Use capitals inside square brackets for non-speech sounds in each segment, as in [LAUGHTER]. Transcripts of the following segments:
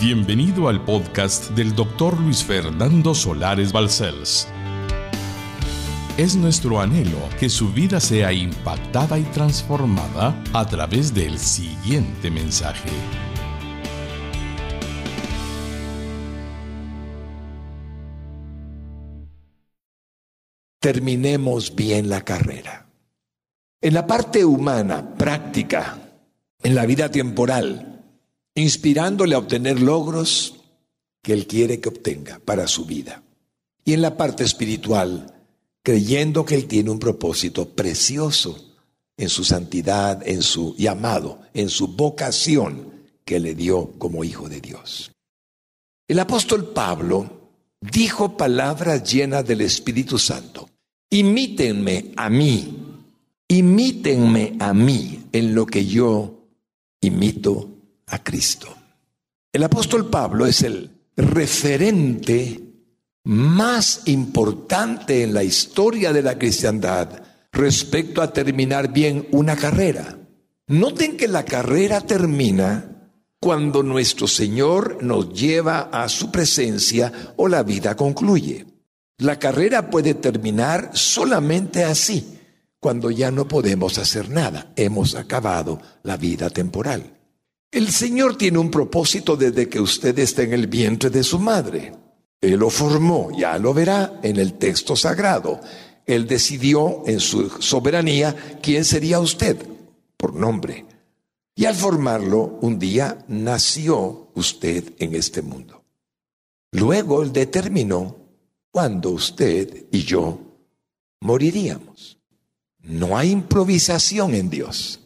Bienvenido al podcast del doctor Luis Fernando Solares Balcells. Es nuestro anhelo que su vida sea impactada y transformada a través del siguiente mensaje. Terminemos bien la carrera. En la parte humana, práctica, en la vida temporal, inspirándole a obtener logros que Él quiere que obtenga para su vida. Y en la parte espiritual, creyendo que Él tiene un propósito precioso en su santidad, en su llamado, en su vocación que le dio como hijo de Dios. El apóstol Pablo dijo palabras llenas del Espíritu Santo. Imítenme a mí, imítenme a mí en lo que yo imito a Cristo. El apóstol Pablo es el referente más importante en la historia de la cristiandad respecto a terminar bien una carrera. Noten que la carrera termina cuando nuestro Señor nos lleva a su presencia o la vida concluye. La carrera puede terminar solamente así, cuando ya no podemos hacer nada, hemos acabado la vida temporal. El Señor tiene un propósito desde que usted está en el vientre de su madre. Él lo formó, ya lo verá en el texto sagrado. Él decidió en su soberanía quién sería usted, por nombre. Y al formarlo, un día nació usted en este mundo. Luego Él determinó cuándo usted y yo moriríamos. No hay improvisación en Dios.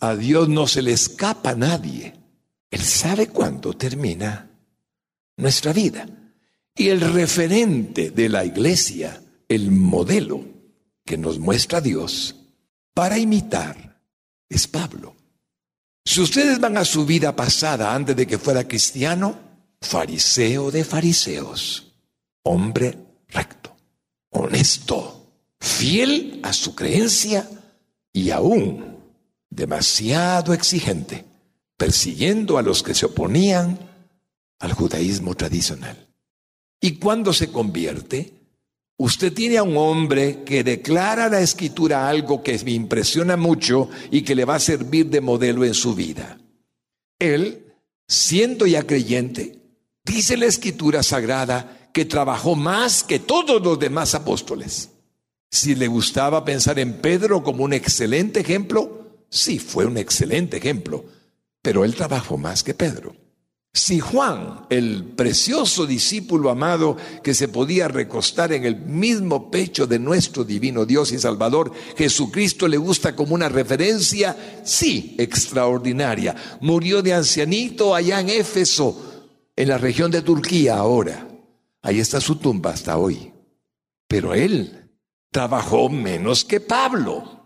A Dios no se le escapa a nadie. Él sabe cuándo termina nuestra vida. Y el referente de la iglesia, el modelo que nos muestra Dios para imitar, es Pablo. Si ustedes van a su vida pasada antes de que fuera cristiano, fariseo de fariseos, hombre recto, honesto, fiel a su creencia y aún demasiado exigente, persiguiendo a los que se oponían al judaísmo tradicional. Y cuando se convierte, usted tiene a un hombre que declara la escritura algo que me impresiona mucho y que le va a servir de modelo en su vida. Él, siendo ya creyente, dice la escritura sagrada que trabajó más que todos los demás apóstoles. Si le gustaba pensar en Pedro como un excelente ejemplo, sí fue un excelente ejemplo, pero él trabajó más que Pedro. Si Juan, el precioso discípulo amado que se podía recostar en el mismo pecho de nuestro divino Dios y Salvador, Jesucristo le gusta como una referencia, sí, extraordinaria. Murió de ancianito allá en Éfeso, en la región de Turquía ahora. Ahí está su tumba hasta hoy. Pero él trabajó menos que Pablo.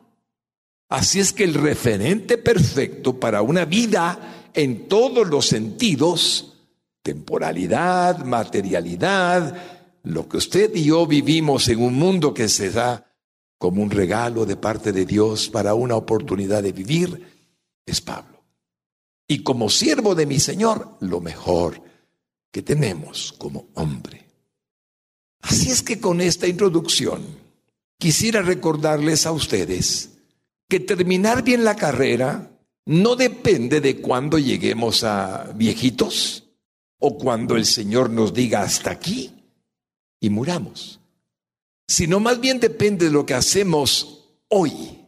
Así es que el referente perfecto para una vida en todos los sentidos, temporalidad, materialidad, lo que usted y yo vivimos en un mundo que se da como un regalo de parte de Dios para una oportunidad de vivir, es Pablo. Y como siervo de mi Señor, lo mejor que tenemos como hombre. Así es que con esta introducción quisiera recordarles a ustedes que terminar bien la carrera no depende de cuándo lleguemos a viejitos o cuando el Señor nos diga hasta aquí y muramos, sino más bien depende de lo que hacemos hoy,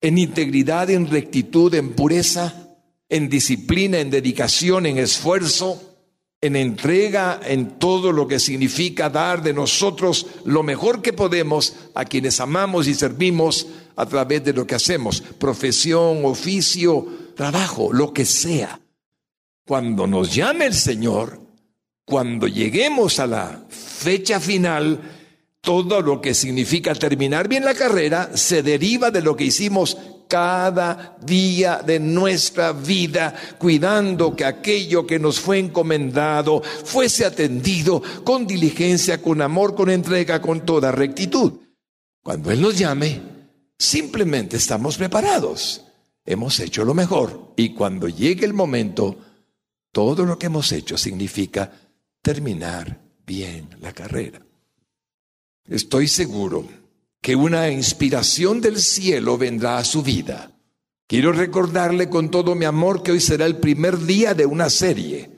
en integridad, en rectitud, en pureza, en disciplina, en dedicación, en esfuerzo, en entrega, en todo lo que significa dar de nosotros lo mejor que podemos a quienes amamos y servimos a través de lo que hacemos, profesión, oficio, trabajo, lo que sea. Cuando nos llame el Señor, cuando lleguemos a la fecha final, todo lo que significa terminar bien la carrera se deriva de lo que hicimos cada día de nuestra vida, cuidando que aquello que nos fue encomendado fuese atendido con diligencia, con amor, con entrega, con toda rectitud. Cuando Él nos llame, simplemente estamos preparados. Hemos hecho lo mejor y cuando llegue el momento, Todo lo que hemos hecho significa terminar bien la carrera. Estoy seguro que una inspiración del cielo vendrá a su vida. Quiero recordarle con todo mi amor que hoy será el primer día de una serie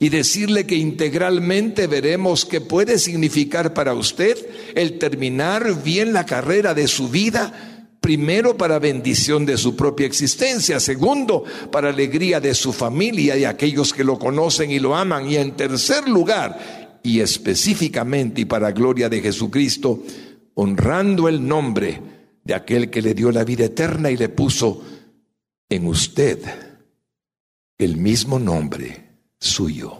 y decirle que integralmente veremos qué puede significar para usted el terminar bien la carrera de su vida, primero para bendición de su propia existencia, segundo para alegría de su familia y aquellos que lo conocen y lo aman, y en tercer lugar, y específicamente y para gloria de Jesucristo, honrando el nombre de aquel que le dio la vida eterna y le puso en usted el mismo nombre suyo,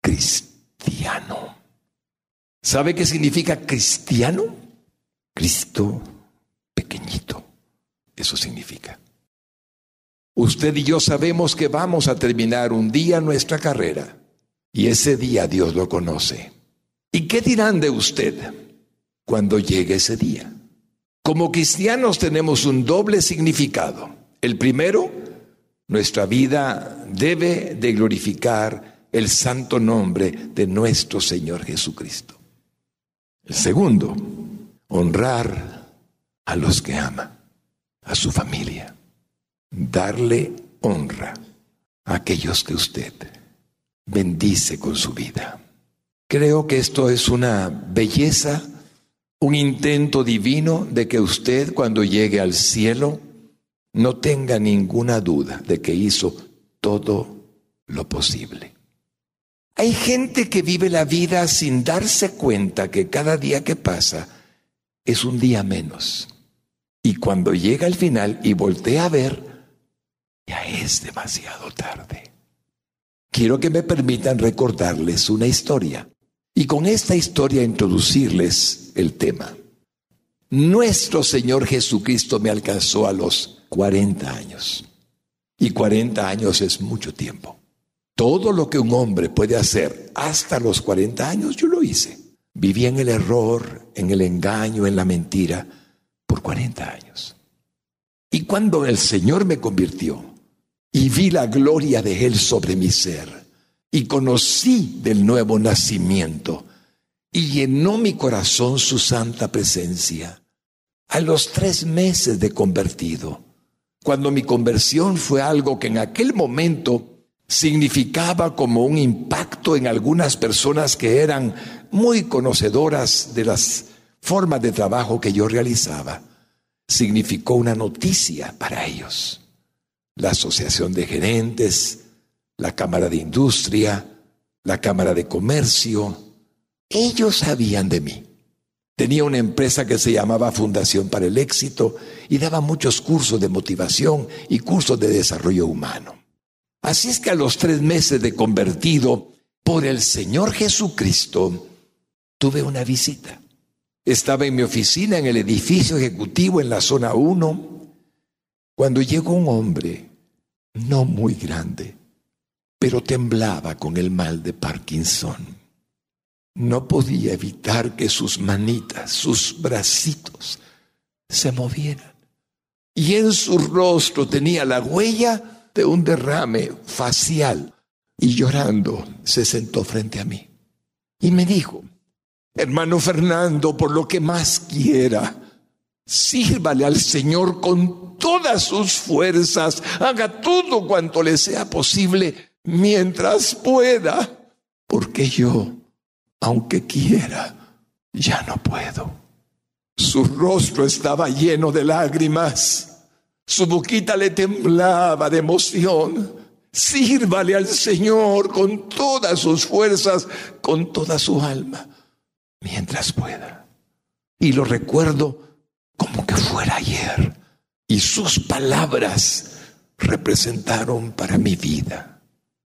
cristiano. ¿Sabe qué significa cristiano? Cristo pequeñito. Eso significa. Usted y yo sabemos que vamos a terminar un día nuestra carrera y ese día Dios lo conoce. ¿Y qué dirán de usted cuando llegue ese día? Como cristianos tenemos un doble significado. El primero, nuestra vida debe de glorificar el santo nombre de nuestro Señor Jesucristo. El segundo, honrar a los que ama, a su familia, darle honra a aquellos que usted bendice con su vida. Creo que esto es una belleza, un intento divino de que usted cuando llegue al cielo, no tenga ninguna duda de que hizo todo lo posible. Hay gente que vive la vida sin darse cuenta que cada día que pasa es un día menos. Y cuando llega al final y voltea a ver, ya es demasiado tarde. Quiero que me permitan recordarles una historia y con esta historia introducirles el tema. Nuestro Señor Jesucristo me alcanzó a los 40 años. Y 40 años es mucho tiempo. Todo lo que un hombre puede hacer hasta los 40 años, yo lo hice. Viví en el error, en el engaño, en la mentira, por 40 años. Y cuando el Señor me convirtió y vi la gloria de Él sobre mi ser y conocí del nuevo nacimiento y llenó mi corazón su santa presencia, a los tres meses de convertido, cuando mi conversión fue algo que en aquel momento significaba como un impacto en algunas personas que eran muy conocedoras de las formas de trabajo que yo realizaba. Significó una noticia para ellos. La Asociación de Gerentes, la Cámara de Industria, la Cámara de Comercio, ellos sabían de mí. Tenía una empresa que se llamaba Fundación para el Éxito y daba muchos cursos de motivación y cursos de desarrollo humano. Así es que a los tres meses de convertido por el Señor Jesucristo, tuve una visita. Estaba en mi oficina en el edificio ejecutivo en la zona 1, cuando llegó un hombre, no muy grande, pero temblaba con el mal de Parkinson no podía evitar que sus manitas, sus bracitos se movieran. Y en su rostro tenía la huella de un derrame facial. Y llorando se sentó frente a mí. Y me dijo, hermano Fernando, por lo que más quiera, sírvale al Señor con todas sus fuerzas, haga todo cuanto le sea posible mientras pueda, porque yo aunque quiera, ya no puedo. Su rostro estaba lleno de lágrimas, su boquita le temblaba de emoción. Sírvale al Señor con todas sus fuerzas, con toda su alma, mientras pueda. Y lo recuerdo como que fuera ayer. Y sus palabras representaron para mi vida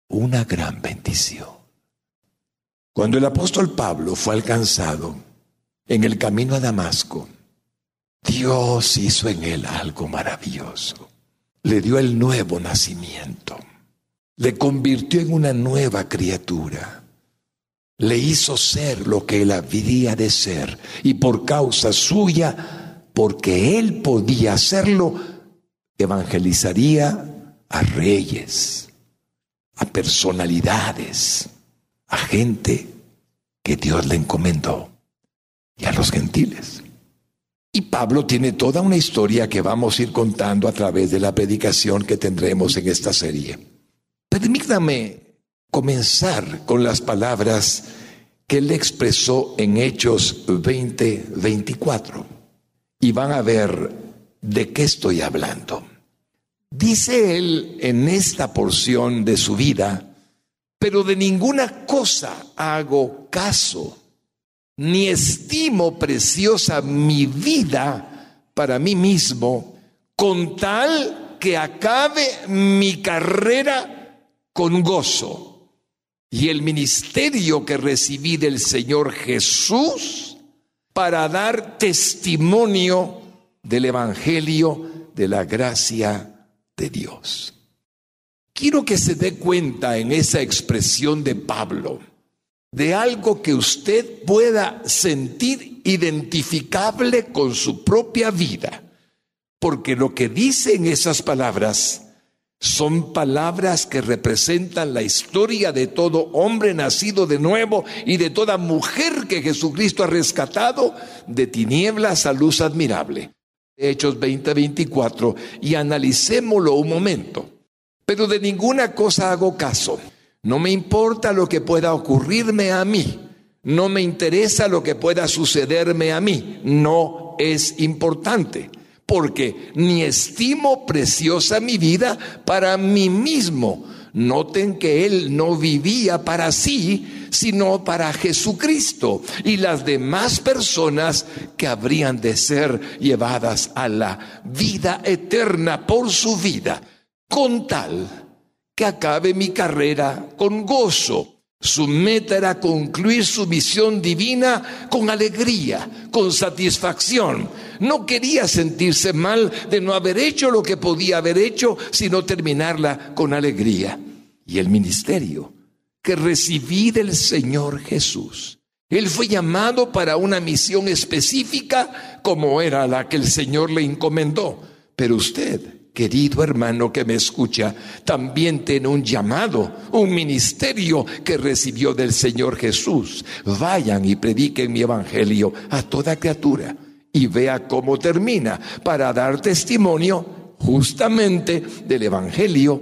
una gran bendición. Cuando el apóstol Pablo fue alcanzado en el camino a Damasco, Dios hizo en él algo maravilloso. Le dio el nuevo nacimiento. Le convirtió en una nueva criatura. Le hizo ser lo que él había de ser. Y por causa suya, porque él podía hacerlo, evangelizaría a reyes, a personalidades, a gente que Dios le encomendó y a los gentiles. Y Pablo tiene toda una historia que vamos a ir contando a través de la predicación que tendremos en esta serie. Permítame comenzar con las palabras que él expresó en Hechos 20-24. Y van a ver de qué estoy hablando. Dice él en esta porción de su vida, pero de ninguna cosa hago caso, ni estimo preciosa mi vida para mí mismo, con tal que acabe mi carrera con gozo. Y el ministerio que recibí del Señor Jesús para dar testimonio del Evangelio de la gracia de Dios. Quiero que se dé cuenta en esa expresión de Pablo de algo que usted pueda sentir identificable con su propia vida, porque lo que dice en esas palabras son palabras que representan la historia de todo hombre nacido de nuevo y de toda mujer que Jesucristo ha rescatado de tinieblas a luz admirable. Hechos 20-24 y analicémoslo un momento. Pero de ninguna cosa hago caso. No me importa lo que pueda ocurrirme a mí. No me interesa lo que pueda sucederme a mí. No es importante porque ni estimo preciosa mi vida para mí mismo. Noten que él no vivía para sí, sino para Jesucristo. Y las demás personas que habrían de ser llevadas a la vida eterna por su vida, con tal que acabe mi carrera con gozo su meta era concluir su misión divina con alegría, con satisfacción. No quería sentirse mal de no haber hecho lo que podía haber hecho, sino terminarla con alegría. Y el ministerio que recibí del Señor Jesús. Él fue llamado para una misión específica como era la que el Señor le encomendó. Pero usted querido hermano que me escucha, también tiene un llamado, un ministerio que recibió del Señor Jesús. Vayan y prediquen mi evangelio a toda criatura y vea cómo termina para dar testimonio justamente del evangelio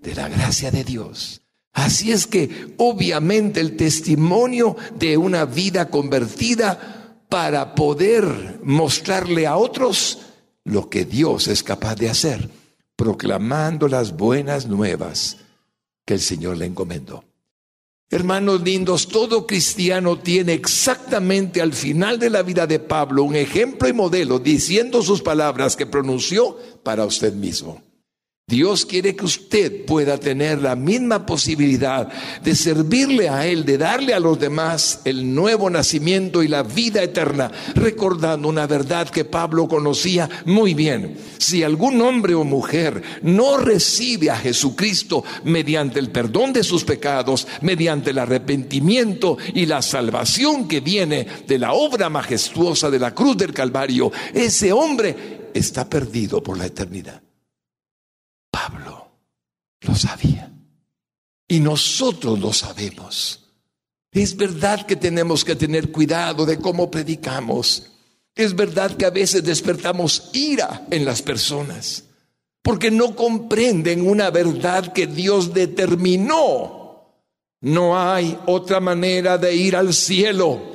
de la gracia de Dios. Así es que obviamente el testimonio de una vida convertida para poder mostrarle a otros lo que Dios es capaz de hacer, proclamando las buenas nuevas que el Señor le encomendó. Hermanos lindos, todo cristiano tiene exactamente al final de la vida de Pablo un ejemplo y modelo diciendo sus palabras que pronunció para usted mismo. Dios quiere que usted pueda tener la misma posibilidad de servirle a Él, de darle a los demás el nuevo nacimiento y la vida eterna, recordando una verdad que Pablo conocía muy bien. Si algún hombre o mujer no recibe a Jesucristo mediante el perdón de sus pecados, mediante el arrepentimiento y la salvación que viene de la obra majestuosa de la cruz del Calvario, ese hombre está perdido por la eternidad. Lo sabía. Y nosotros lo sabemos. Es verdad que tenemos que tener cuidado de cómo predicamos. Es verdad que a veces despertamos ira en las personas porque no comprenden una verdad que Dios determinó. No hay otra manera de ir al cielo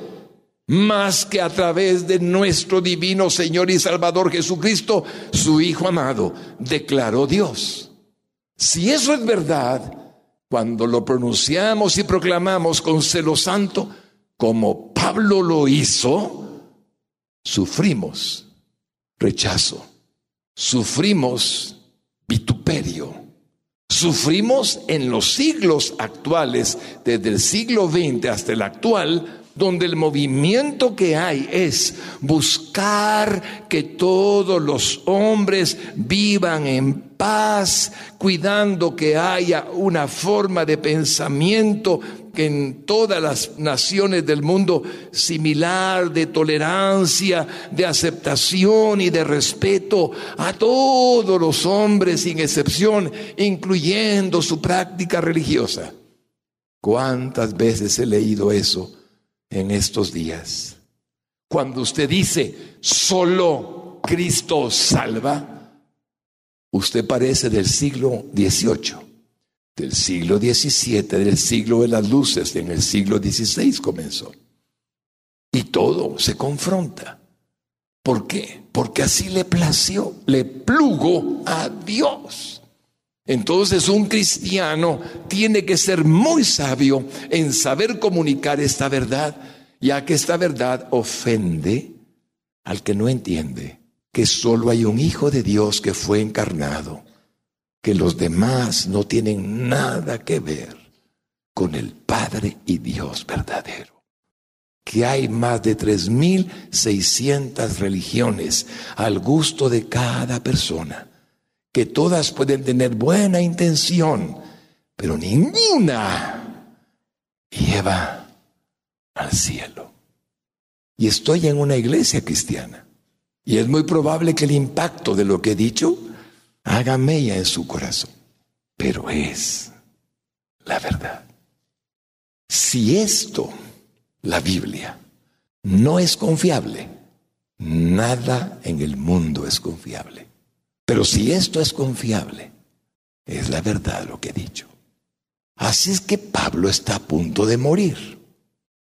más que a través de nuestro divino Señor y Salvador Jesucristo, su Hijo amado, declaró Dios. Si eso es verdad, cuando lo pronunciamos y proclamamos con celo santo, como Pablo lo hizo, sufrimos rechazo, sufrimos vituperio, sufrimos en los siglos actuales, desde el siglo XX hasta el actual, donde el movimiento que hay es buscar que todos los hombres vivan en paz, cuidando que haya una forma de pensamiento que en todas las naciones del mundo similar de tolerancia, de aceptación y de respeto a todos los hombres sin excepción, incluyendo su práctica religiosa. ¿Cuántas veces he leído eso en estos días? Cuando usted dice, solo Cristo salva, usted parece del siglo XVIII del siglo XVII, del siglo de las luces, en el siglo XVI comenzó. Y todo se confronta. ¿Por qué? Porque así le plació, le plugo a Dios. Entonces un cristiano tiene que ser muy sabio en saber comunicar esta verdad, ya que esta verdad ofende al que no entiende que solo hay un Hijo de Dios que fue encarnado que los demás no tienen nada que ver con el Padre y Dios verdadero. Que hay más de 3.600 religiones al gusto de cada persona, que todas pueden tener buena intención, pero ninguna lleva al cielo. Y estoy en una iglesia cristiana. Y es muy probable que el impacto de lo que he dicho haga mella en su corazón. Pero es la verdad. Si esto, la Biblia, no es confiable, nada en el mundo es confiable. Pero si esto es confiable, es la verdad lo que he dicho. Así es que Pablo está a punto de morir.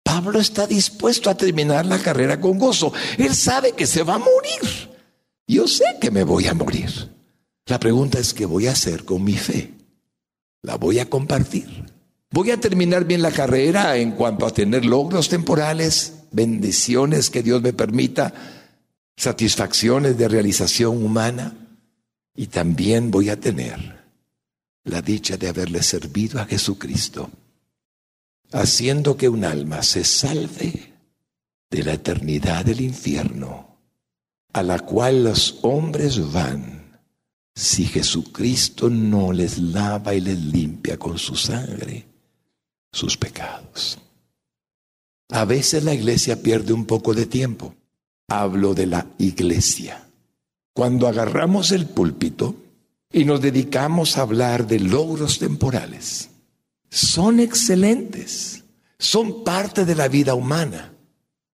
Pablo está dispuesto a terminar la carrera con gozo. Él sabe que se va a morir. Yo sé que me voy a morir. La pregunta es, ¿qué voy a hacer con mi fe? ¿La voy a compartir? ¿Voy a terminar bien la carrera en cuanto a tener logros temporales, bendiciones que Dios me permita, satisfacciones de realización humana? Y también voy a tener la dicha de haberle servido a Jesucristo, haciendo que un alma se salve de la eternidad del infierno, a la cual los hombres van si Jesucristo no les lava y les limpia con su sangre sus pecados. A veces la iglesia pierde un poco de tiempo. Hablo de la iglesia. Cuando agarramos el púlpito y nos dedicamos a hablar de logros temporales, son excelentes, son parte de la vida humana,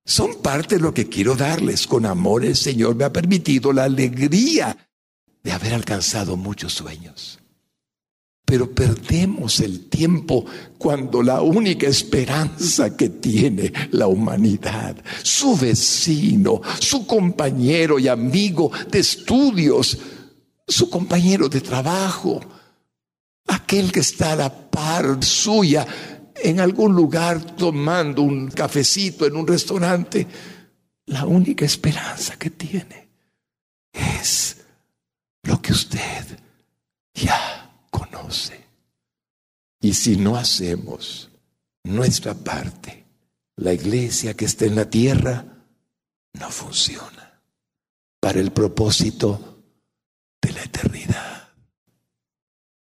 son parte de lo que quiero darles. Con amor el Señor me ha permitido la alegría de haber alcanzado muchos sueños. Pero perdemos el tiempo cuando la única esperanza que tiene la humanidad, su vecino, su compañero y amigo de estudios, su compañero de trabajo, aquel que está a la par suya en algún lugar tomando un cafecito en un restaurante, la única esperanza que tiene es lo que usted ya conoce. Y si no hacemos nuestra parte, la iglesia que está en la tierra no funciona para el propósito de la eternidad.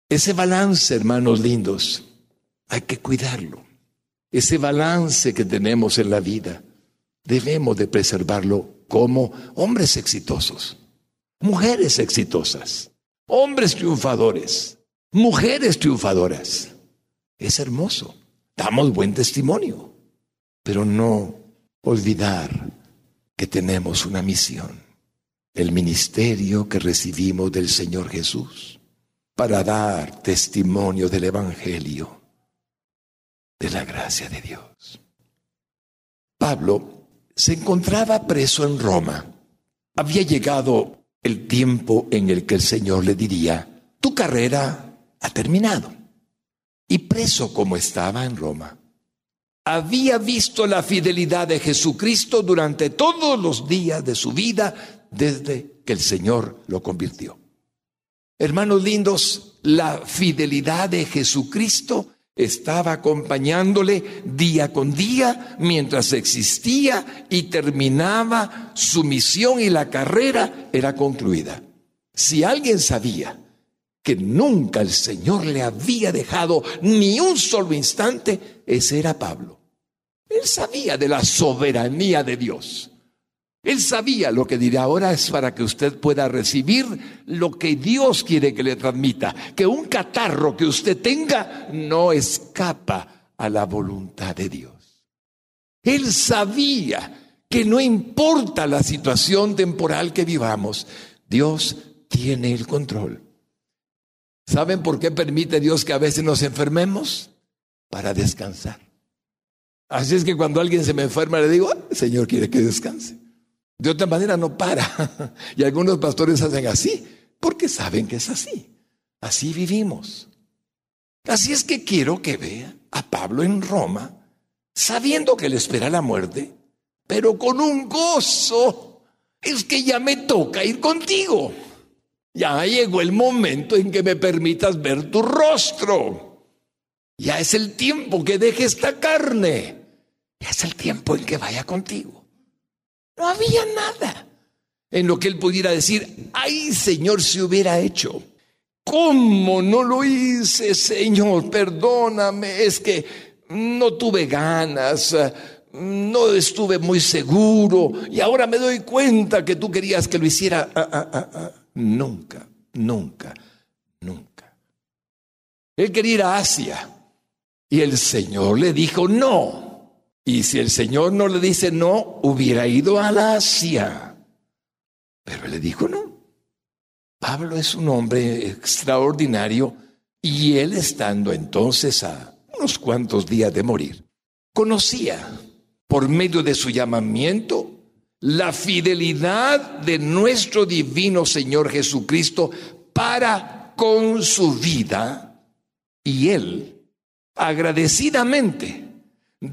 Ese balance, hermanos lindos, hay que cuidarlo. Ese balance que tenemos en la vida, debemos de preservarlo como hombres exitosos mujeres exitosas, hombres triunfadores, mujeres triunfadoras. Es hermoso, damos buen testimonio, pero no olvidar que tenemos una misión, el ministerio que recibimos del Señor Jesús para dar testimonio del Evangelio, de la gracia de Dios. Pablo se encontraba preso en Roma. Había llegado el tiempo en el que el Señor le diría, tu carrera ha terminado. Y preso como estaba en Roma, había visto la fidelidad de Jesucristo durante todos los días de su vida desde que el Señor lo convirtió. Hermanos lindos, la fidelidad de Jesucristo estaba acompañándole día con día mientras existía y terminaba su misión y la carrera era concluida. Si alguien sabía que nunca el Señor le había dejado ni un solo instante, ese era Pablo. Él sabía de la soberanía de Dios. Él sabía lo que dirá ahora es para que usted pueda recibir lo que Dios quiere que le transmita. Que un catarro que usted tenga no escapa a la voluntad de Dios. Él sabía que no importa la situación temporal que vivamos, Dios tiene el control. ¿Saben por qué permite Dios que a veces nos enfermemos? Para descansar. Así es que cuando alguien se me enferma le digo, Señor quiere que descanse. De otra manera no para. [LAUGHS] Y algunos pastores hacen así, porque saben que es así. Así vivimos. Así es que quiero que vea a Pablo en Roma, sabiendo que le espera la muerte, pero con un gozo. Es que ya me toca ir contigo. Ya llegó el momento en que me permitas ver tu rostro. Ya es el tiempo que deje esta carne. Ya es el tiempo en que vaya contigo. No había nada en lo que él pudiera decir, ay Señor, si hubiera hecho. ¿Cómo no lo hice, Señor? Perdóname, es que no tuve ganas, no estuve muy seguro y ahora me doy cuenta que tú querías que lo hiciera. Ah, ah, ah, nunca, nunca, nunca. Él quería ir a Asia y el Señor le dijo no. Y si el Señor no le dice no, hubiera ido a la Asia. Pero le dijo no. Pablo es un hombre extraordinario y él estando entonces a unos cuantos días de morir, conocía por medio de su llamamiento la fidelidad de nuestro divino Señor Jesucristo para con su vida y él agradecidamente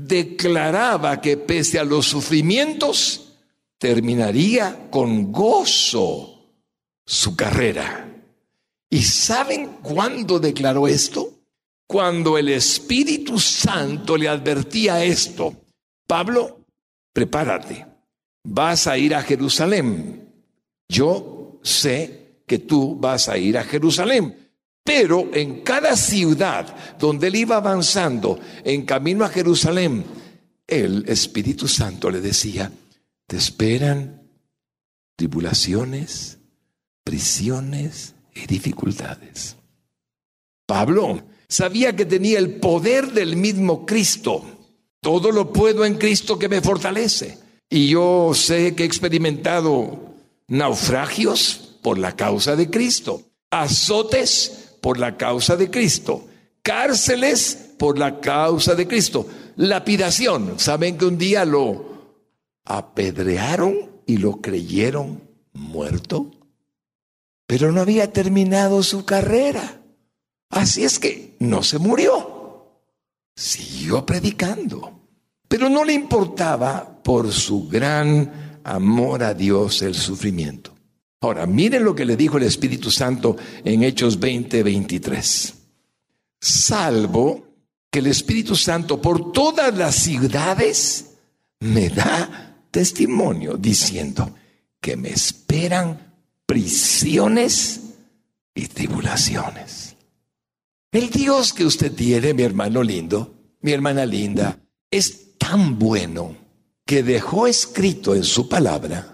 declaraba que pese a los sufrimientos, terminaría con gozo su carrera. ¿Y saben cuándo declaró esto? Cuando el Espíritu Santo le advertía esto. Pablo, prepárate, vas a ir a Jerusalén. Yo sé que tú vas a ir a Jerusalén. Pero en cada ciudad donde él iba avanzando en camino a Jerusalén, el Espíritu Santo le decía, te esperan tribulaciones, prisiones y dificultades. Pablo sabía que tenía el poder del mismo Cristo. Todo lo puedo en Cristo que me fortalece. Y yo sé que he experimentado naufragios por la causa de Cristo, azotes por la causa de Cristo, cárceles por la causa de Cristo, lapidación. ¿Saben que un día lo apedrearon y lo creyeron muerto? Pero no había terminado su carrera. Así es que no se murió. Siguió predicando. Pero no le importaba por su gran amor a Dios el sufrimiento. Ahora, miren lo que le dijo el Espíritu Santo en Hechos 20, 23. Salvo que el Espíritu Santo por todas las ciudades me da testimonio diciendo que me esperan prisiones y tribulaciones. El Dios que usted tiene, mi hermano lindo, mi hermana linda, es tan bueno que dejó escrito en su palabra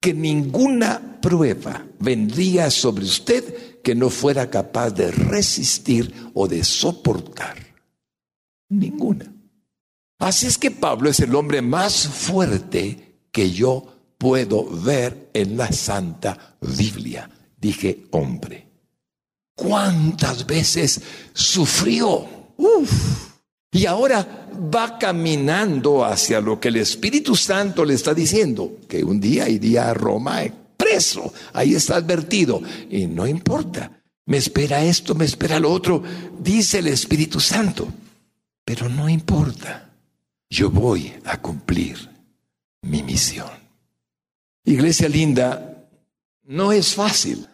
que ninguna prueba vendría sobre usted que no fuera capaz de resistir o de soportar. Ninguna. Así es que Pablo es el hombre más fuerte que yo puedo ver en la Santa Biblia. Dije, hombre. ¿Cuántas veces sufrió? Uf. Y ahora va caminando hacia lo que el Espíritu Santo le está diciendo, que un día iría a Roma preso, ahí está advertido, y no importa, me espera esto, me espera lo otro, dice el Espíritu Santo, pero no importa, yo voy a cumplir mi misión. Iglesia linda, no es fácil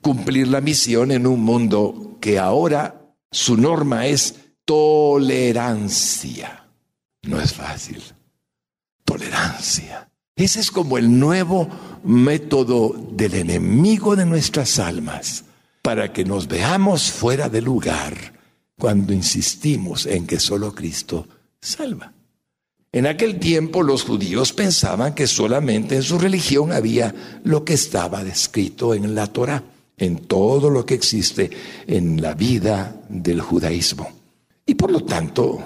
cumplir la misión en un mundo que ahora su norma es tolerancia. No es fácil. Tolerancia. Ese es como el nuevo método del enemigo de nuestras almas. para que nos veamos fuera de lugar cuando insistimos en que solo Cristo salva. En aquel tiempo los judíos pensaban que solamente en su religión había lo que estaba descrito en la Torah, en todo lo que existe en la vida del judaísmo. Y por lo tanto,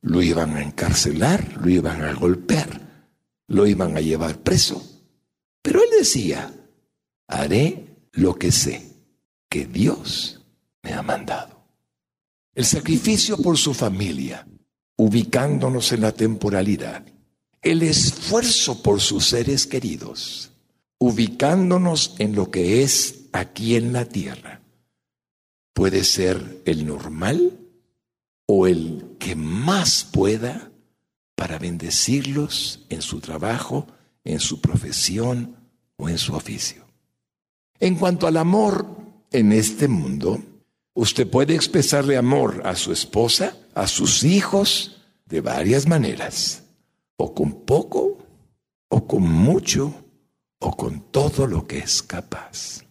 lo iban a encarcelar, lo iban a golpear, lo iban a llevar preso. Pero él decía, haré lo que sé, que Dios me ha mandado. El sacrificio por su familia, ubicándonos en la temporalidad. El esfuerzo por sus seres queridos, ubicándonos en lo que es aquí en la tierra. Puede ser el normal o el que más pueda para bendecirlos en su trabajo, en su profesión o en su oficio. En cuanto al amor en este mundo, usted puede expresarle amor a su esposa, a sus hijos, de varias maneras, o con poco, o con mucho, o con todo lo que es capaz.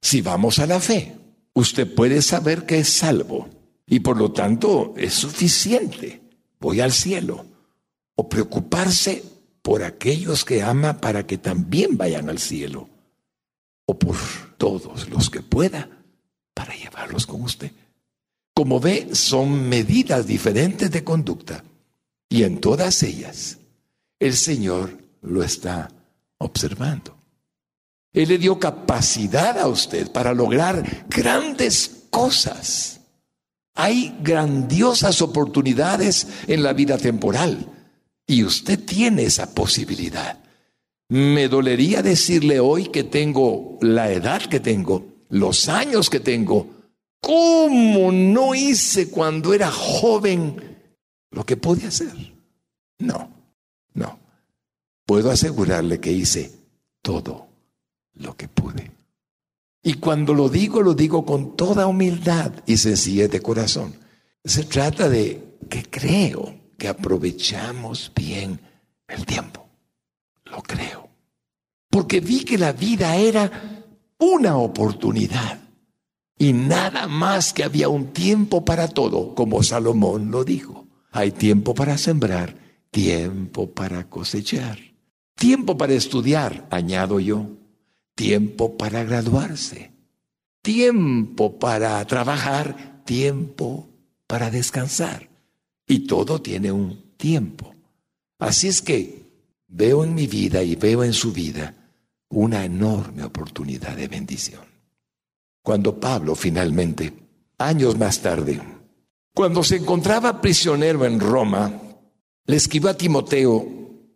Si vamos a la fe, usted puede saber que es salvo y por lo tanto es suficiente. Voy al cielo. O preocuparse por aquellos que ama para que también vayan al cielo. O por todos los que pueda para llevarlos con usted. Como ve, son medidas diferentes de conducta. Y en todas ellas, el Señor lo está observando. Él le dio capacidad a usted para lograr grandes cosas. Hay grandiosas oportunidades en la vida temporal y usted tiene esa posibilidad. Me dolería decirle hoy que tengo la edad que tengo, los años que tengo, cómo no hice cuando era joven lo que podía hacer. No, no. Puedo asegurarle que hice todo lo que pude. Y cuando lo digo, lo digo con toda humildad y sencillez de corazón. Se trata de que creo que aprovechamos bien el tiempo. Lo creo. Porque vi que la vida era una oportunidad y nada más que había un tiempo para todo, como Salomón lo dijo. Hay tiempo para sembrar, tiempo para cosechar, tiempo para estudiar, añado yo, tiempo para graduarse, tiempo para trabajar, tiempo para descansar. Y todo tiene un tiempo. Así es que veo en mi vida y veo en su vida una enorme oportunidad de bendición. Cuando Pablo finalmente, años más tarde, cuando se encontraba prisionero en Roma, le escribió a Timoteo,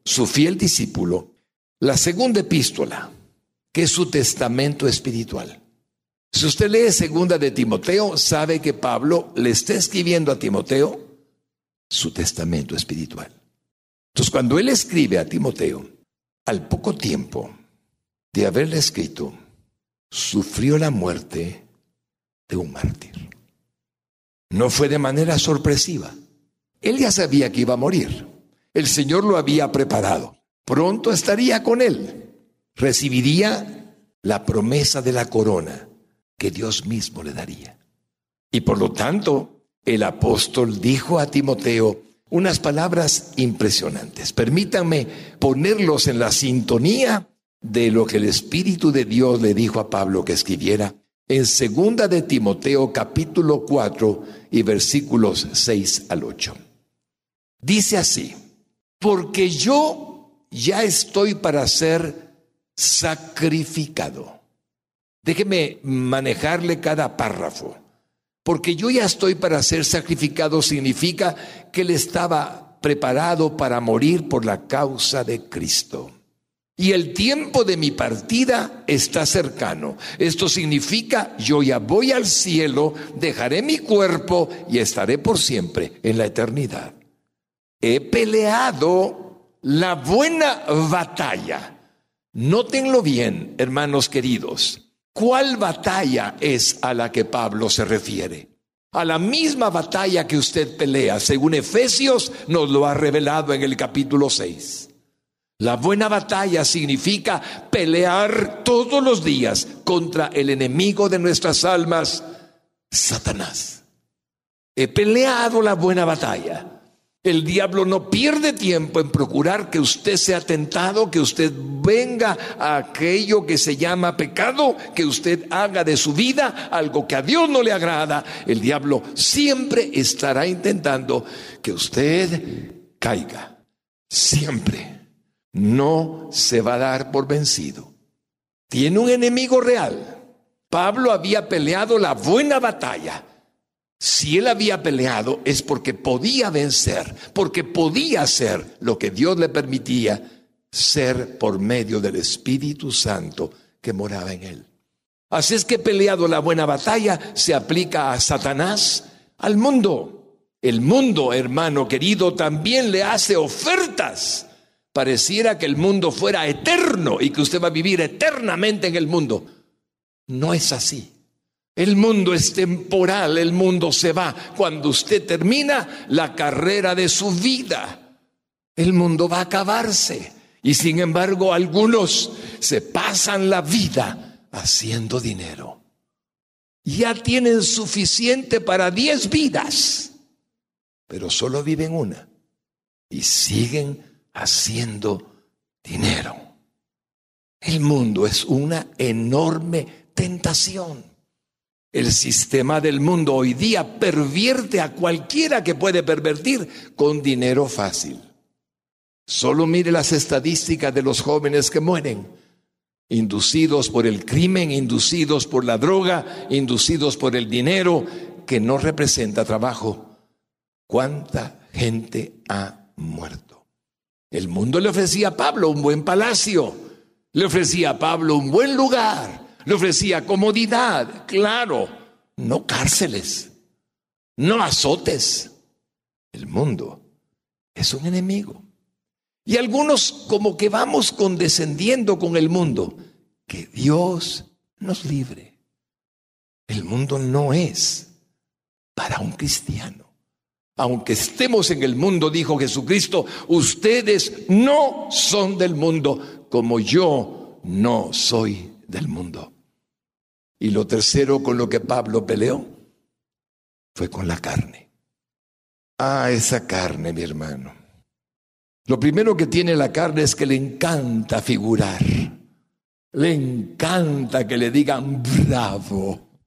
su fiel discípulo, la segunda epístola, que es su testamento espiritual. Si usted lee segunda de Timoteo, sabe que Pablo le está escribiendo a Timoteo su testamento espiritual. Entonces, cuando él escribe a Timoteo, al poco tiempo de haberle escrito, sufrió la muerte de un mártir. No fue de manera sorpresiva. Él ya sabía que iba a morir. El Señor lo había preparado. Pronto estaría con él recibiría la promesa de la corona que Dios mismo le daría. Y por lo tanto, el apóstol dijo a Timoteo unas palabras impresionantes. Permítanme ponerlos en la sintonía de lo que el Espíritu de Dios le dijo a Pablo que escribiera en segunda de Timoteo capítulo 4 y versículos 6 al 8. Dice así, porque yo ya estoy para ser sacrificado. Déjeme manejarle cada párrafo, porque yo ya estoy para ser sacrificado significa que él estaba preparado para morir por la causa de Cristo. Y el tiempo de mi partida está cercano. Esto significa, yo ya voy al cielo, dejaré mi cuerpo y estaré por siempre en la eternidad. He peleado la buena batalla Nótenlo bien, hermanos queridos. ¿Cuál batalla es a la que Pablo se refiere? A la misma batalla que usted pelea, según Efesios nos lo ha revelado en el capítulo 6. La buena batalla significa pelear todos los días contra el enemigo de nuestras almas, Satanás. He peleado la buena batalla. El diablo no pierde tiempo en procurar que usted sea tentado, que usted venga a aquello que se llama pecado, que usted haga de su vida algo que a Dios no le agrada. El diablo siempre estará intentando que usted caiga. Siempre. No se va a dar por vencido. Tiene un enemigo real. Pablo había peleado la buena batalla si él había peleado es porque podía vencer, porque podía hacer lo que Dios le permitía ser por medio del Espíritu Santo que moraba en él. Así es que peleado la buena batalla se aplica a Satanás, al mundo. El mundo, hermano querido, también le hace ofertas. Pareciera que el mundo fuera eterno y que usted va a vivir eternamente en el mundo. No es así. El mundo es temporal, el mundo se va. Cuando usted termina la carrera de su vida, el mundo va a acabarse. Y sin embargo, algunos se pasan la vida haciendo dinero. Ya tienen suficiente para diez vidas, pero solo viven una. Y siguen haciendo dinero. El mundo es una enorme tentación. El sistema del mundo hoy día pervierte a cualquiera que puede pervertir con dinero fácil. Solo mire las estadísticas de los jóvenes que mueren, inducidos por el crimen, inducidos por la droga, inducidos por el dinero que no representa trabajo. ¿Cuánta gente ha muerto? El mundo le ofrecía a Pablo un buen palacio, le ofrecía a Pablo un buen lugar, le ofrecía comodidad, claro, no cárceles, no azotes. El mundo es un enemigo. Y algunos como que vamos condescendiendo con el mundo. Que Dios nos libre. El mundo no es para un cristiano. Aunque estemos en el mundo, dijo Jesucristo, ustedes no son del mundo como yo no soy del mundo. Y lo tercero con lo que Pablo peleó fue con la carne. Ah, esa carne, mi hermano. Lo primero que tiene la carne es que le encanta figurar. Le encanta que le digan bravo.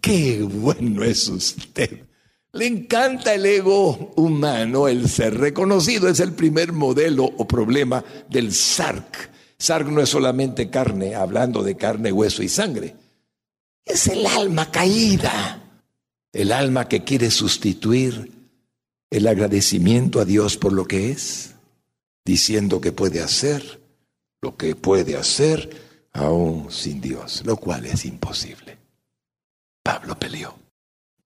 Qué bueno es usted. Le encanta el ego humano, el ser reconocido. Es el primer modelo o problema del SARC. SARC no es solamente carne, hablando de carne, hueso y sangre es el alma caída, el alma que quiere sustituir el agradecimiento a Dios por lo que es, diciendo que puede hacer lo que puede hacer aún sin Dios, lo cual es imposible. Pablo peleó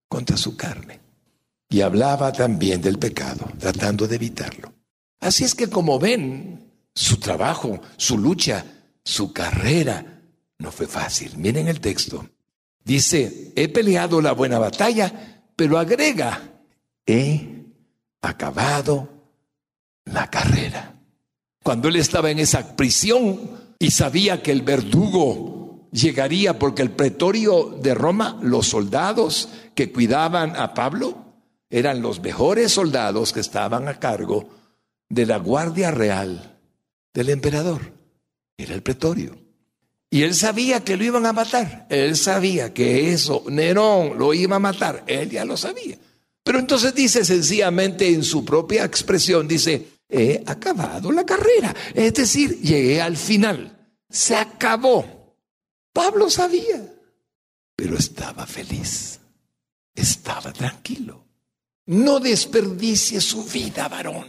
contra su carne y hablaba también del pecado, tratando de evitarlo. Así es que como ven, su trabajo, su lucha, su carrera no fue fácil. Miren el texto. Dice, he peleado la buena batalla, pero agrega, he acabado la carrera. Cuando él estaba en esa prisión y sabía que el verdugo llegaría porque el pretorio de Roma, los soldados que cuidaban a Pablo, eran los mejores soldados que estaban a cargo de la guardia real del emperador. Era el pretorio. Y él sabía que lo iban a matar. Él sabía que eso, Nerón lo iba a matar. Él ya lo sabía. Pero entonces dice sencillamente en su propia expresión, dice, he acabado la carrera. Es decir, llegué al final. Se acabó. Pablo sabía, pero estaba feliz. Estaba tranquilo. No desperdicie su vida, varón.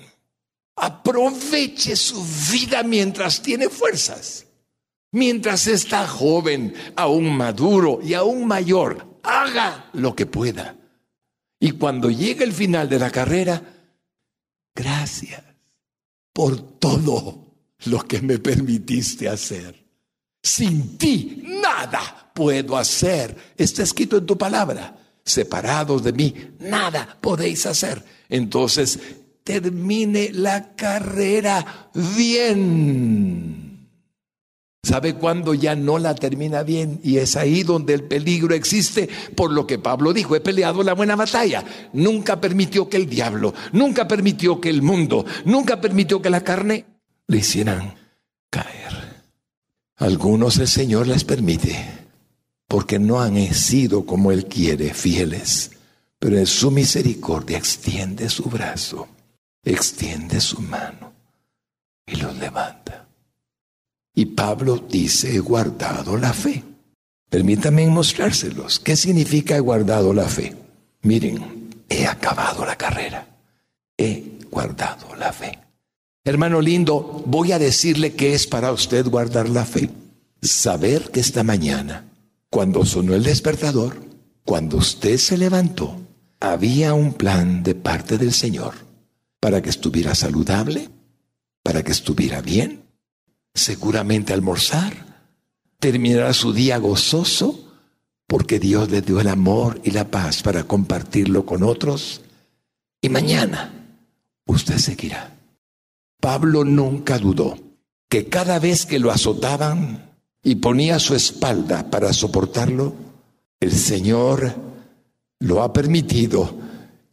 Aproveche su vida mientras tiene fuerzas. Mientras está joven, aún maduro y aún mayor, haga lo que pueda. Y cuando llegue el final de la carrera, gracias por todo lo que me permitiste hacer. Sin ti nada puedo hacer. Está escrito en tu palabra. Separados de mí, nada podéis hacer. Entonces, termine la carrera bien. ¿Sabe cuándo ya no la termina bien? Y es ahí donde el peligro existe, por lo que Pablo dijo, he peleado la buena batalla. Nunca permitió que el diablo, nunca permitió que el mundo, nunca permitió que la carne le hicieran caer. Algunos el Señor les permite, porque no han sido como Él quiere, fieles, pero en su misericordia extiende su brazo, extiende su mano y los levanta. Y Pablo dice, he guardado la fe. Permítanme mostrárselos. ¿Qué significa he guardado la fe? Miren, he acabado la carrera. He guardado la fe. Hermano lindo, voy a decirle que es para usted guardar la fe. Saber que esta mañana, cuando sonó el despertador, cuando usted se levantó, había un plan de parte del Señor para que estuviera saludable, para que estuviera bien, seguramente almorzar, terminará su día gozoso porque Dios le dio el amor y la paz para compartirlo con otros y mañana usted seguirá. Pablo nunca dudó que cada vez que lo azotaban y ponía su espalda para soportarlo, el Señor lo ha permitido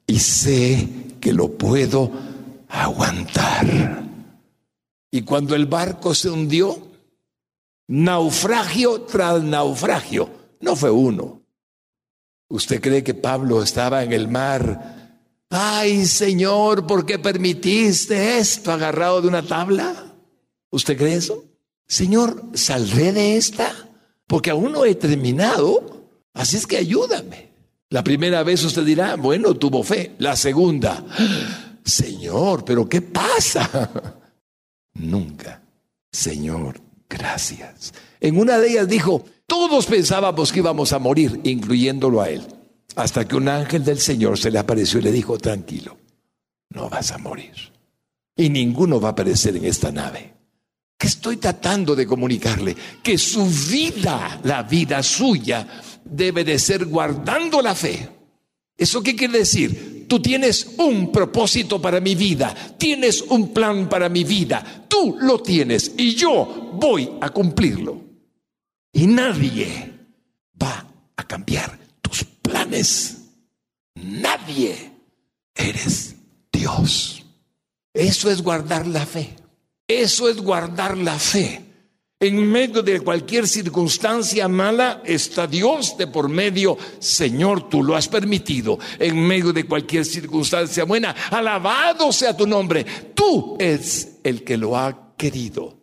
y sé que lo puedo aguantar. Y cuando el barco se hundió, naufragio tras naufragio, no fue uno. ¿Usted cree que Pablo estaba en el mar? Ay, Señor, ¿por qué permitiste esto agarrado de una tabla? ¿Usted cree eso? Señor, ¿saldré de esta? Porque aún no he terminado, así es que ayúdame. La primera vez usted dirá, bueno, tuvo fe. La segunda, Señor, pero ¿qué pasa? Nunca. Señor, gracias. En una de ellas dijo, todos pensábamos que íbamos a morir, incluyéndolo a él. Hasta que un ángel del Señor se le apareció y le dijo, tranquilo, no vas a morir. Y ninguno va a aparecer en esta nave. ¿Qué estoy tratando de comunicarle? Que su vida, la vida suya, debe de ser guardando la fe. ¿Eso qué quiere decir? Tú tienes un propósito para mi vida, tienes un plan para mi vida, tú lo tienes y yo voy a cumplirlo. Y nadie va a cambiar tus planes. Nadie. Eres Dios. Eso es guardar la fe. Eso es guardar la fe. En medio de cualquier circunstancia mala está Dios de por medio. Señor, tú lo has permitido. En medio de cualquier circunstancia buena, alabado sea tu nombre. Tú es el que lo ha querido.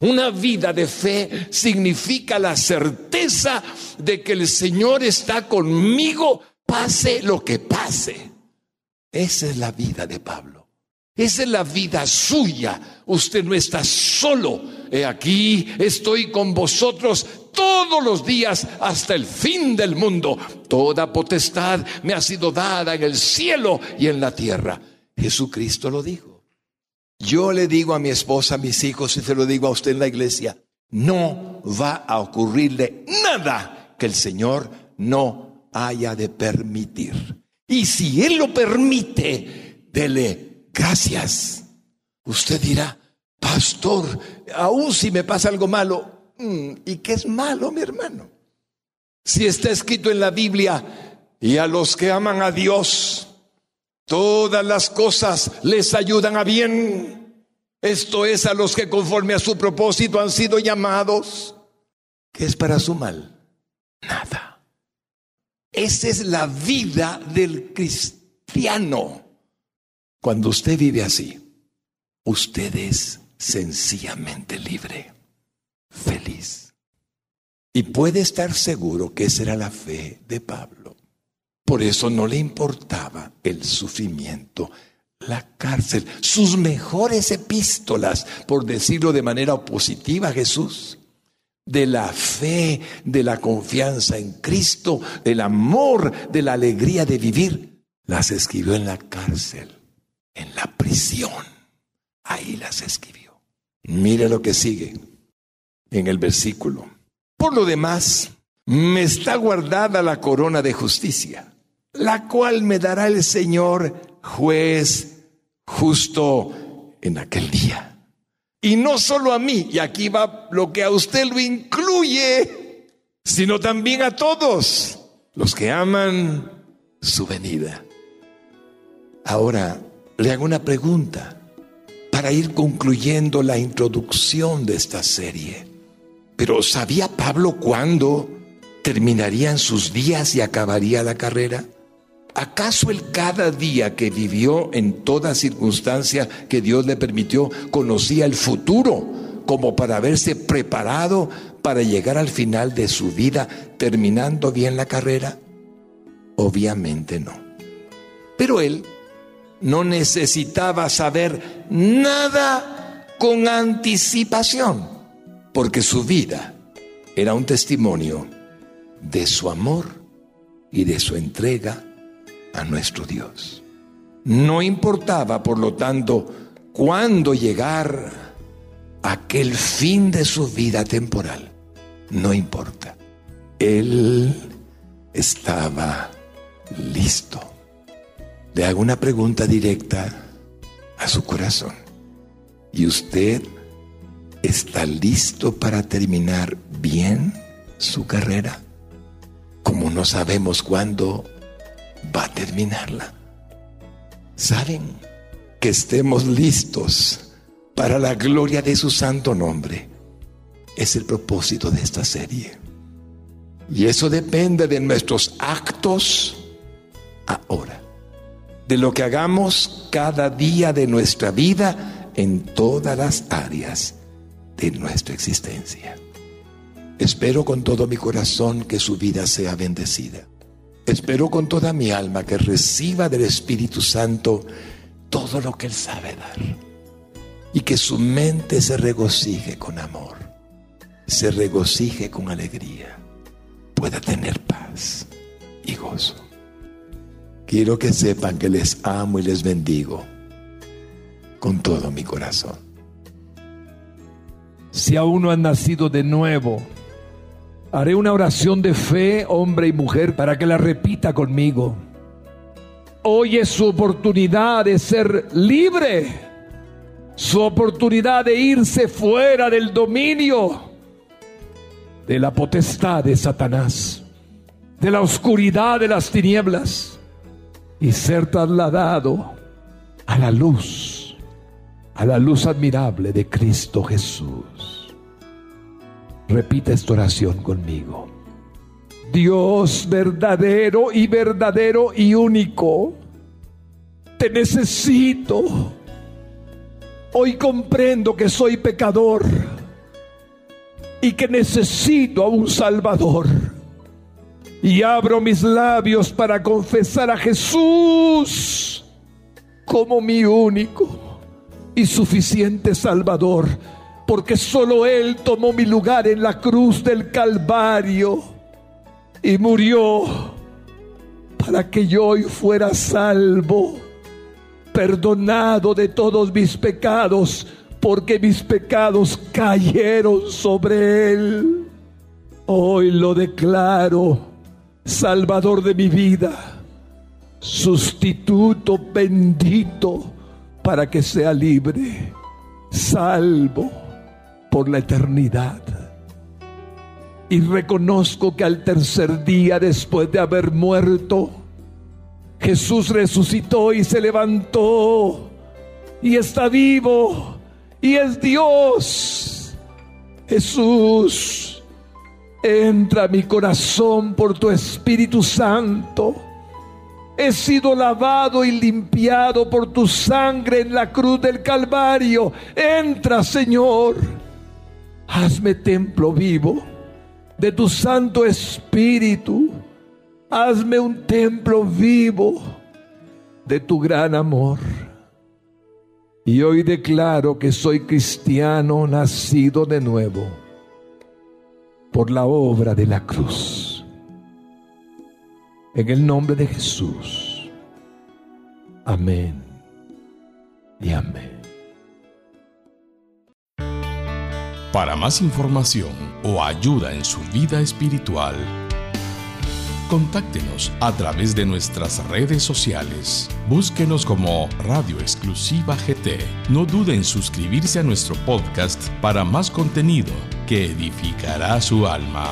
Una vida de fe significa la certeza de que el Señor está conmigo, pase lo que pase. Esa es la vida de Pablo. Es la vida suya. Usted no está solo. He aquí, estoy con vosotros todos los días hasta el fin del mundo. Toda potestad me ha sido dada en el cielo y en la tierra. Jesucristo lo dijo. Yo le digo a mi esposa, a mis hijos, y se lo digo a usted en la iglesia, no va a ocurrirle nada que el Señor no haya de permitir. Y si Él lo permite, dele gracias. Usted dirá, pastor, aún si me pasa algo malo, mm, ¿y qué es malo, mi hermano? Si está escrito en la Biblia, y a los que aman a Dios, todas las cosas les ayudan a bien. Esto es a los que conforme a su propósito han sido llamados. ¿Qué es para su mal? Nada. Esa es la vida del cristiano. Cuando usted vive así, usted es sencillamente libre, feliz. Y puede estar seguro que esa era la fe de Pablo. Por eso no le importaba el sufrimiento, la cárcel, sus mejores epístolas, por decirlo de manera positiva a Jesús, de la fe, de la confianza en Cristo, del amor, de la alegría de vivir, las escribió en la cárcel en la prisión. Ahí las escribió. Mire lo que sigue en el versículo. Por lo demás, me está guardada la corona de justicia, la cual me dará el Señor juez justo en aquel día. Y no solo a mí, y aquí va lo que a usted lo incluye, sino también a todos los que aman su venida. Ahora, le hago una pregunta para ir concluyendo la introducción de esta serie. Pero ¿sabía Pablo cuándo terminarían sus días y acabaría la carrera? ¿Acaso él cada día que vivió en toda circunstancia que Dios le permitió conocía el futuro como para haberse preparado para llegar al final de su vida terminando bien la carrera? Obviamente no. Pero él no necesitaba saber nada con anticipación, porque su vida era un testimonio de su amor y de su entrega a nuestro Dios. No importaba, por lo tanto, cuándo llegar aquel fin de su vida temporal. No importa. Él estaba listo. Le hago una pregunta directa a su corazón. ¿Y usted está listo para terminar bien su carrera? Como no sabemos cuándo va a terminarla. ¿Saben? Que estemos listos para la gloria de su santo nombre. Es el propósito de esta serie. Y eso depende de nuestros actos ahora. De lo que hagamos cada día de nuestra vida en todas las áreas de nuestra existencia. Espero con todo mi corazón que su vida sea bendecida. Espero con toda mi alma que reciba del Espíritu Santo todo lo que Él sabe dar. Y que su mente se regocije con amor, se regocije con alegría, pueda tener paz y gozo. Quiero que sepan que les amo y les bendigo con todo mi corazón. Si aún no han nacido de nuevo, Haré una oración de fe, hombre y mujer, para que la repita conmigo. Hoy es su oportunidad de ser libre, su oportunidad de irse fuera del dominio de la potestad de Satanás, de la oscuridad de las tinieblas y ser trasladado a la luz, a la luz admirable de Cristo Jesús. Repita esta oración conmigo. Dios verdadero y verdadero y único, te necesito. Hoy comprendo que soy pecador y que necesito a un Salvador. Y abro mis labios para confesar a Jesús como mi único y suficiente Salvador porque solo Él tomó mi lugar en la cruz del Calvario y murió para que yo hoy fuera salvo, perdonado de todos mis pecados, porque mis pecados cayeron sobre Él. Hoy lo declaro, Salvador de mi vida, sustituto bendito para que sea libre, salvo por la eternidad. Y reconozco que al tercer día después de haber muerto, Jesús resucitó y se levantó y está vivo y es Dios. Jesús, entra mi corazón por tu Espíritu Santo. He sido lavado y limpiado por tu sangre en la cruz del Calvario. Entra, Señor Hazme templo vivo de tu Santo Espíritu. Hazme un templo vivo de tu gran amor. Y hoy declaro que soy cristiano nacido de nuevo por la obra de la cruz. En el nombre de Jesús. Amén y amén. Para más información o ayuda en su vida espiritual, Contáctenos a través de nuestras redes sociales. Búsquenos como Radio Exclusiva GT. No dude en suscribirse a nuestro podcast para más contenido que edificará su alma.